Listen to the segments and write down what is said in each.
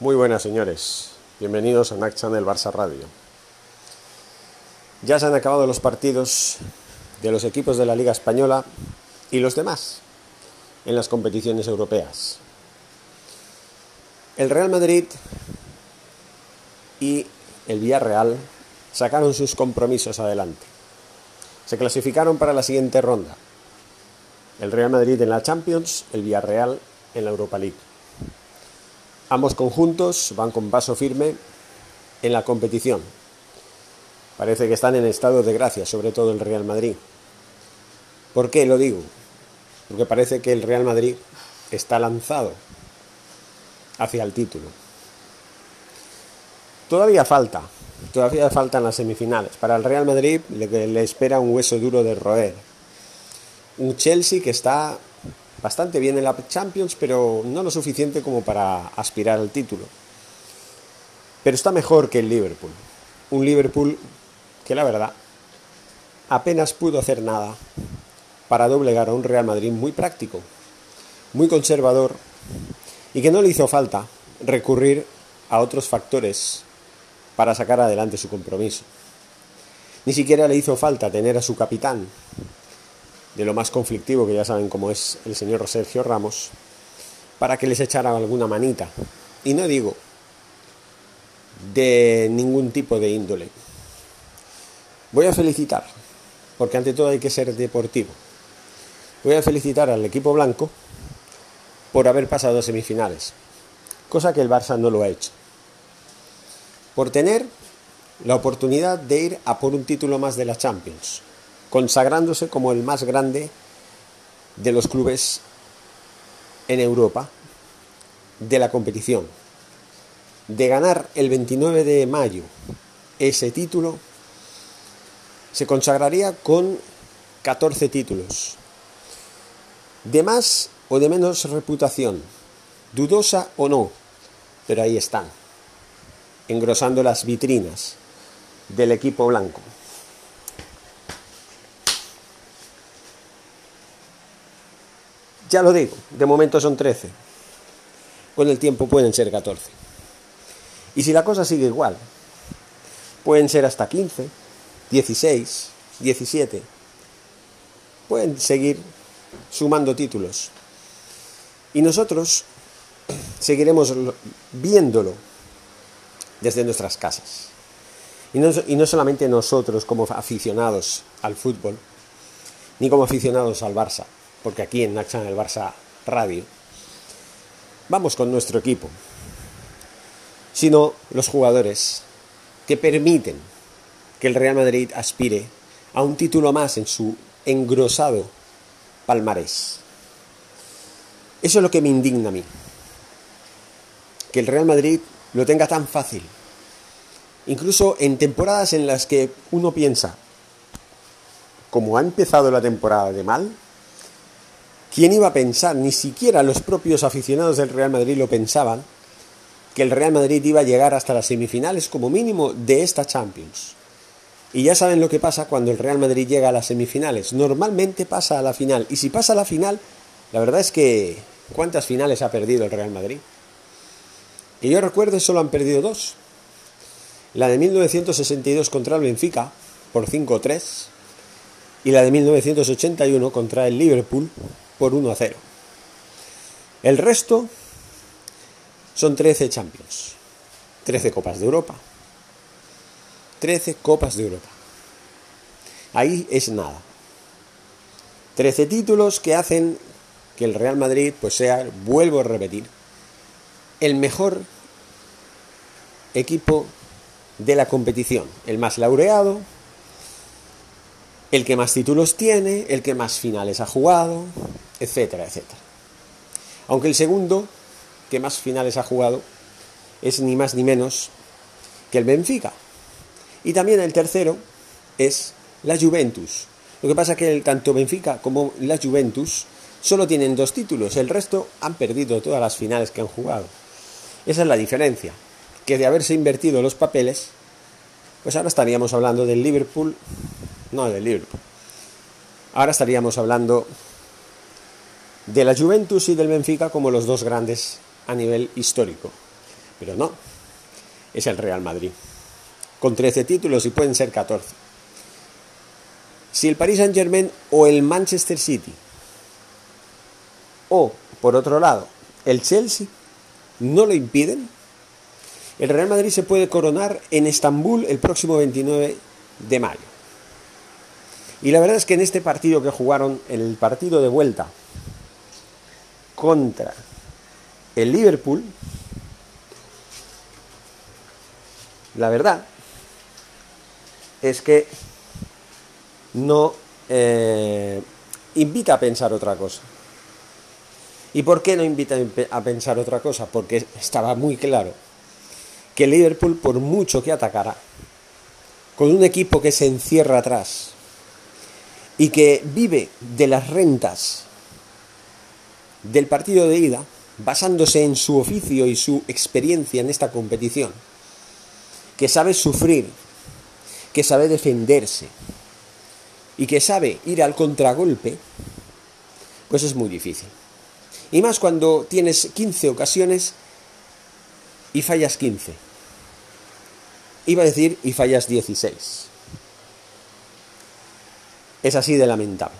Muy buenas señores, bienvenidos a NAC Channel Barça Radio. Ya se han acabado los partidos de los equipos de la Liga Española y los demás en las competiciones europeas. El Real Madrid y el Villarreal sacaron sus compromisos adelante. Se clasificaron para la siguiente ronda. El Real Madrid en la Champions, el Villarreal en la Europa League. Ambos conjuntos van con paso firme en la competición. Parece que están en estado de gracia, sobre todo el Real Madrid. ¿Por qué lo digo? Porque parece que el Real Madrid está lanzado hacia el título. Todavía falta, todavía faltan las semifinales. Para el Real Madrid le, le espera un hueso duro de roer. Un Chelsea que está bastante bien en la Champions, pero no lo suficiente como para aspirar al título. Pero está mejor que el Liverpool. Un Liverpool que la verdad apenas pudo hacer nada para doblegar a un Real Madrid muy práctico, muy conservador y que no le hizo falta recurrir a otros factores para sacar adelante su compromiso. Ni siquiera le hizo falta tener a su capitán, de lo más conflictivo que ya saben cómo es el señor Sergio Ramos, para que les echara alguna manita. Y no digo de ningún tipo de índole. Voy a felicitar, porque ante todo hay que ser deportivo. Voy a felicitar al equipo blanco por haber pasado a semifinales, cosa que el Barça no lo ha hecho. Por tener la oportunidad de ir a por un título más de la Champions, consagrándose como el más grande de los clubes en Europa de la competición. De ganar el 29 de mayo ese título, se consagraría con 14 títulos. De más o de menos reputación, dudosa o no, pero ahí están, engrosando las vitrinas del equipo blanco. Ya lo digo, de momento son 13. Con el tiempo pueden ser 14. Y si la cosa sigue igual, pueden ser hasta 15, 16, 17. Pueden seguir sumando títulos. Y nosotros seguiremos viéndolo desde nuestras casas. Y no, y no, solamente nosotros como aficionados al fútbol, ni como aficionados al Barça, porque aquí en Naxan el Barça Radio, vamos con nuestro equipo, sino los jugadores que permiten que el Real Madrid aspire a un título más en su engrosado palmarés. Eso es lo que me indigna a mí. Que el Real Madrid lo tenga tan fácil. Incluso en temporadas en las que uno piensa, como ha empezado la temporada de mal, ¿quién iba a pensar? Ni siquiera los propios aficionados del Real Madrid lo pensaban, que el Real Madrid iba a llegar hasta las semifinales como mínimo de esta Champions. Y ya saben lo que pasa cuando el Real Madrid llega a las semifinales. Normalmente pasa a la final. Y si pasa a la final, la verdad es que ¿cuántas finales ha perdido el Real Madrid? Que yo recuerdo solo han perdido dos. La de 1962 contra el Benfica por 5-3 y la de 1981 contra el Liverpool por 1-0. El resto son 13 Champions, 13 Copas de Europa. 13 Copas de Europa. Ahí es nada. 13 títulos que hacen que el Real Madrid pues sea, vuelvo a repetir, el mejor equipo de la competición, el más laureado, el que más títulos tiene, el que más finales ha jugado, etcétera, etcétera. Aunque el segundo que más finales ha jugado es ni más ni menos que el Benfica, y también el tercero es la Juventus. Lo que pasa es que tanto Benfica como la Juventus solo tienen dos títulos, el resto han perdido todas las finales que han jugado. Esa es la diferencia, que de haberse invertido los papeles, pues ahora estaríamos hablando del Liverpool, no del Liverpool. Ahora estaríamos hablando de la Juventus y del Benfica como los dos grandes a nivel histórico. Pero no, es el Real Madrid. Con 13 títulos y pueden ser 14. Si el Paris Saint Germain o el Manchester City o, por otro lado, el Chelsea no lo impiden, el Real Madrid se puede coronar en Estambul el próximo 29 de mayo. Y la verdad es que en este partido que jugaron, el partido de vuelta contra el Liverpool, la verdad es que no eh, invita a pensar otra cosa. ¿Y por qué no invita a pensar otra cosa? Porque estaba muy claro que Liverpool, por mucho que atacara, con un equipo que se encierra atrás y que vive de las rentas del partido de ida, basándose en su oficio y su experiencia en esta competición, que sabe sufrir, que sabe defenderse y que sabe ir al contragolpe, pues es muy difícil. Y más cuando tienes 15 ocasiones y fallas 15. Iba a decir y fallas 16. Es así de lamentable.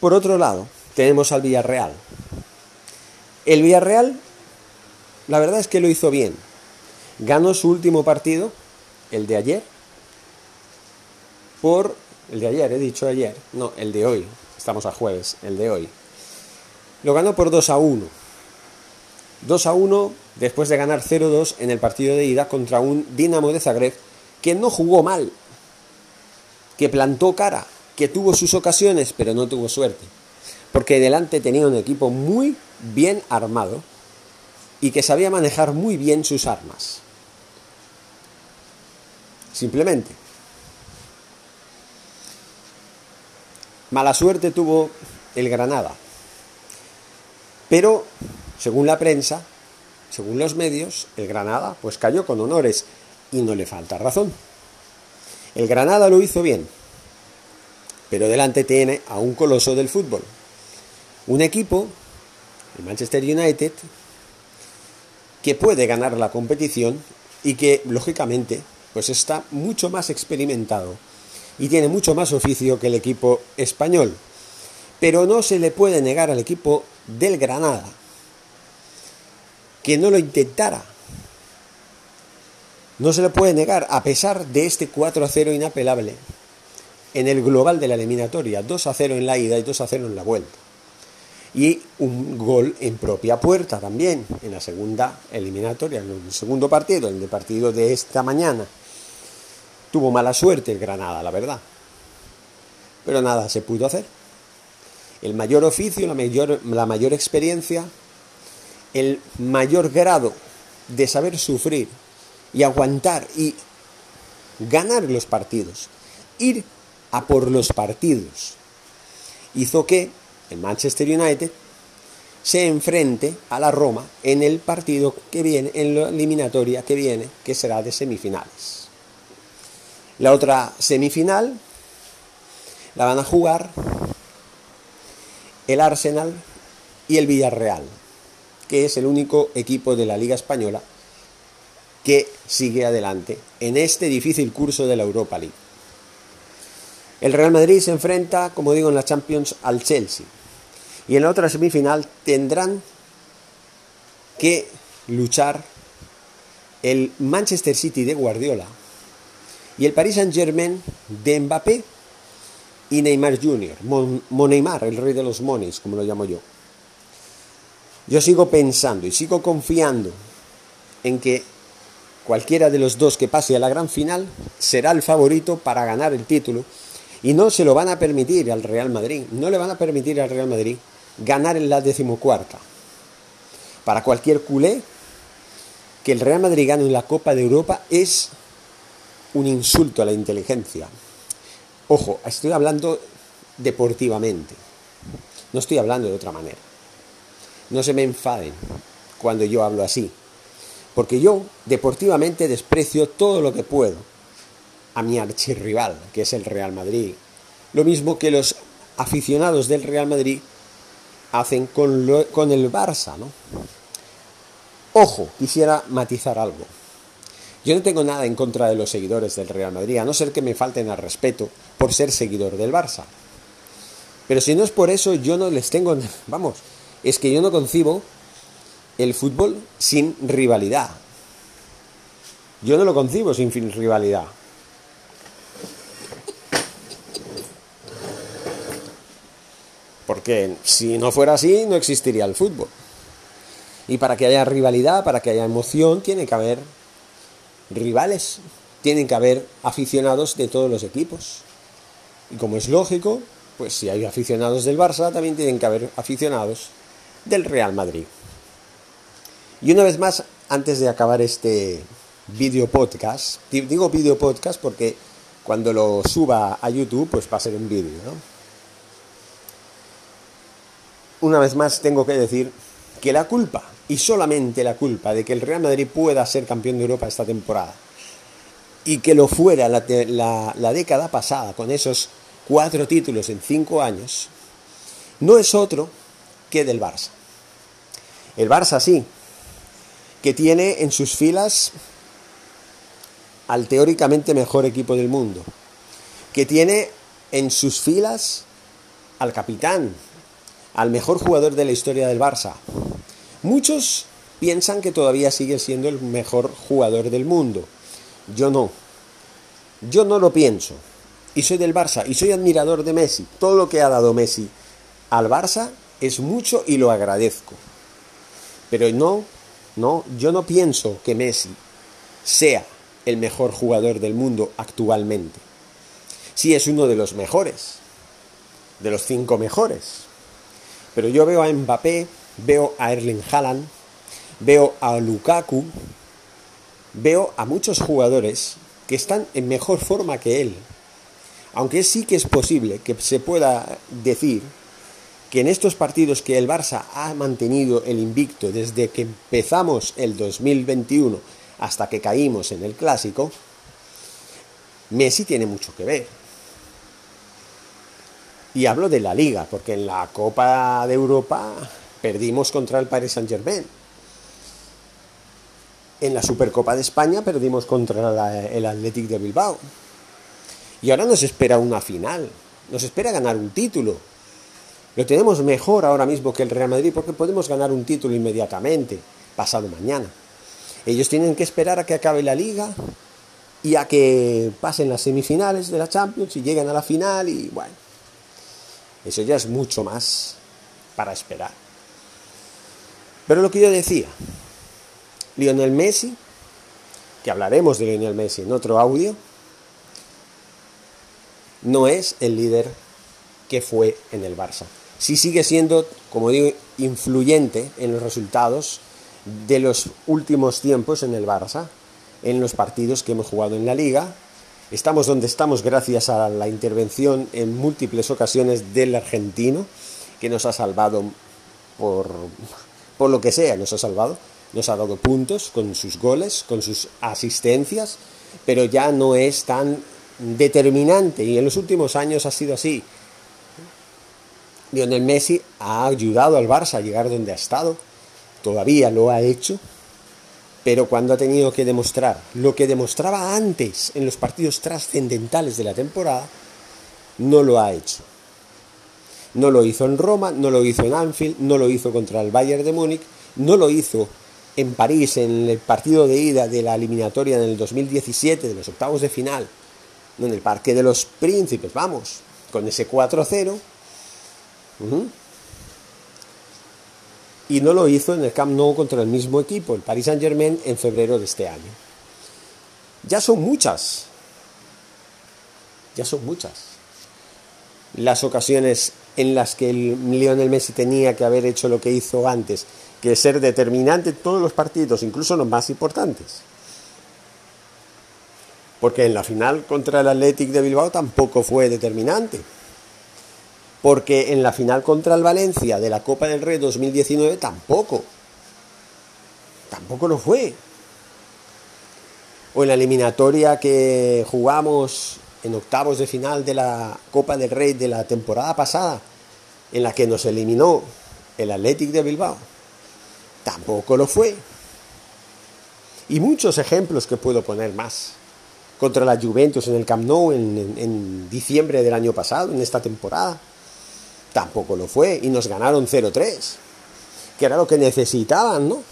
Por otro lado, tenemos al Villarreal. El Villarreal, la verdad es que lo hizo bien. Ganó su último partido, el de ayer, por... El de ayer, he dicho ayer. No, el de hoy. Estamos a jueves, el de hoy. Lo ganó por 2 a 1. 2 a 1 después de ganar 0-2 en el partido de ida contra un Dinamo de Zagreb que no jugó mal, que plantó cara, que tuvo sus ocasiones pero no tuvo suerte. Porque delante tenía un equipo muy bien armado y que sabía manejar muy bien sus armas. Simplemente. Mala suerte tuvo el Granada. Pero, según la prensa, según los medios, el Granada pues cayó con honores y no le falta razón. El Granada lo hizo bien, pero delante tiene a un coloso del fútbol. Un equipo, el Manchester United, que puede ganar la competición y que lógicamente pues está mucho más experimentado y tiene mucho más oficio que el equipo español. Pero no se le puede negar al equipo del Granada que no lo intentara. No se le puede negar, a pesar de este 4 a 0 inapelable en el global de la eliminatoria, 2 a 0 en la ida y 2 a 0 en la vuelta. Y un gol en propia puerta también, en la segunda eliminatoria, en el segundo partido, en el partido de esta mañana. Tuvo mala suerte el Granada, la verdad. Pero nada se pudo hacer el mayor oficio, la mayor, la mayor experiencia, el mayor grado de saber sufrir y aguantar y ganar los partidos, ir a por los partidos, hizo que el Manchester United se enfrente a la Roma en el partido que viene, en la eliminatoria que viene, que será de semifinales. La otra semifinal la van a jugar el Arsenal y el Villarreal, que es el único equipo de la Liga Española que sigue adelante en este difícil curso de la Europa League. El Real Madrid se enfrenta, como digo, en la Champions al Chelsea. Y en la otra semifinal tendrán que luchar el Manchester City de Guardiola y el Paris Saint-Germain de Mbappé y Neymar Jr., Moneymar, el rey de los mones, como lo llamo yo. Yo sigo pensando y sigo confiando en que cualquiera de los dos que pase a la gran final será el favorito para ganar el título y no se lo van a permitir al Real Madrid, no le van a permitir al Real Madrid ganar en la decimocuarta. Para cualquier culé, que el Real Madrid gane en la Copa de Europa es un insulto a la inteligencia, Ojo, estoy hablando deportivamente. No estoy hablando de otra manera. No se me enfaden cuando yo hablo así. Porque yo deportivamente desprecio todo lo que puedo a mi archirrival, que es el Real Madrid. Lo mismo que los aficionados del Real Madrid hacen con, con el Barça, ¿no? Ojo, quisiera matizar algo. Yo no tengo nada en contra de los seguidores del Real Madrid, a no ser que me falten al respeto por ser seguidor del Barça. Pero si no es por eso, yo no les tengo... Vamos, es que yo no concibo el fútbol sin rivalidad. Yo no lo concibo sin rivalidad. Porque si no fuera así, no existiría el fútbol. Y para que haya rivalidad, para que haya emoción, tiene que haber rivales, tienen que haber aficionados de todos los equipos. Y como es lógico, pues si hay aficionados del Barça, también tienen que haber aficionados del Real Madrid. Y una vez más, antes de acabar este video podcast, digo video podcast porque cuando lo suba a YouTube, pues va a ser un vídeo, Una vez más tengo que decir que la culpa, y solamente la culpa, de que el Real Madrid pueda ser campeón de Europa esta temporada, y que lo fuera la, la década pasada con esos cuatro títulos en cinco años, no es otro que del Barça. El Barça sí, que tiene en sus filas al teóricamente mejor equipo del mundo, que tiene en sus filas al capitán, al mejor jugador de la historia del Barça. Muchos piensan que todavía sigue siendo el mejor jugador del mundo. Yo no. Yo no lo pienso. Y soy del Barça y soy admirador de Messi. Todo lo que ha dado Messi al Barça es mucho y lo agradezco. Pero no, no, yo no pienso que Messi sea el mejor jugador del mundo actualmente. Sí es uno de los mejores, de los cinco mejores. Pero yo veo a Mbappé, veo a Erling Haaland, veo a Lukaku, veo a muchos jugadores que están en mejor forma que él. Aunque sí que es posible que se pueda decir que en estos partidos que el Barça ha mantenido el invicto desde que empezamos el 2021 hasta que caímos en el clásico, Messi tiene mucho que ver. Y hablo de la liga, porque en la Copa de Europa perdimos contra el Paris Saint-Germain. En la Supercopa de España perdimos contra el Athletic de Bilbao. Y ahora nos espera una final. Nos espera ganar un título. Lo tenemos mejor ahora mismo que el Real Madrid porque podemos ganar un título inmediatamente, pasado mañana. Ellos tienen que esperar a que acabe la liga y a que pasen las semifinales de la Champions y lleguen a la final y bueno, eso ya es mucho más para esperar. Pero lo que yo decía, Lionel Messi, que hablaremos de Lionel Messi en otro audio, no es el líder que fue en el Barça sí sigue siendo, como digo, influyente en los resultados de los últimos tiempos en el Barça, en los partidos que hemos jugado en la liga. Estamos donde estamos gracias a la intervención en múltiples ocasiones del argentino, que nos ha salvado por, por lo que sea, nos ha salvado, nos ha dado puntos con sus goles, con sus asistencias, pero ya no es tan determinante y en los últimos años ha sido así. Lionel Messi ha ayudado al Barça a llegar donde ha estado, todavía lo ha hecho, pero cuando ha tenido que demostrar lo que demostraba antes en los partidos trascendentales de la temporada, no lo ha hecho. No lo hizo en Roma, no lo hizo en Anfield, no lo hizo contra el Bayern de Múnich, no lo hizo en París en el partido de ida de la eliminatoria en el 2017 de los octavos de final, en el Parque de los Príncipes, vamos, con ese 4-0 y no lo hizo en el Camp Nou contra el mismo equipo, el Paris Saint Germain, en febrero de este año. Ya son muchas. Ya son muchas. Las ocasiones en las que el Lionel Messi tenía que haber hecho lo que hizo antes, que ser determinante en todos los partidos, incluso los más importantes. Porque en la final contra el Athletic de Bilbao tampoco fue determinante porque en la final contra el Valencia de la Copa del Rey 2019 tampoco. Tampoco lo fue. O en la eliminatoria que jugamos en octavos de final de la Copa del Rey de la temporada pasada, en la que nos eliminó el Athletic de Bilbao. Tampoco lo fue. Y muchos ejemplos que puedo poner más. Contra la Juventus en el Camp Nou en, en diciembre del año pasado, en esta temporada. Tampoco lo fue y nos ganaron 0-3, que era lo que necesitaban, ¿no?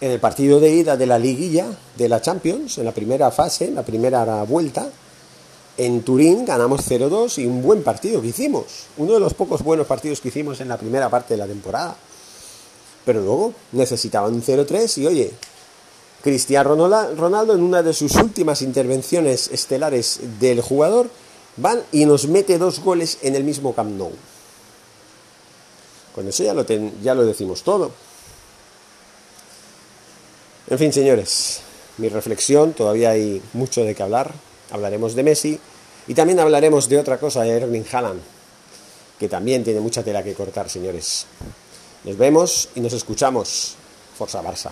En el partido de ida de la liguilla de la Champions, en la primera fase, en la primera vuelta, en Turín ganamos 0-2 y un buen partido que hicimos. Uno de los pocos buenos partidos que hicimos en la primera parte de la temporada. Pero luego necesitaban un 0-3 y oye, Cristiano Ronaldo en una de sus últimas intervenciones estelares del jugador van y nos mete dos goles en el mismo Camp Nou. Con eso ya lo, ya lo decimos todo. En fin, señores, mi reflexión, todavía hay mucho de qué hablar. Hablaremos de Messi y también hablaremos de otra cosa, de Erling Haaland, que también tiene mucha tela que cortar, señores. Nos vemos y nos escuchamos. Forza Barça.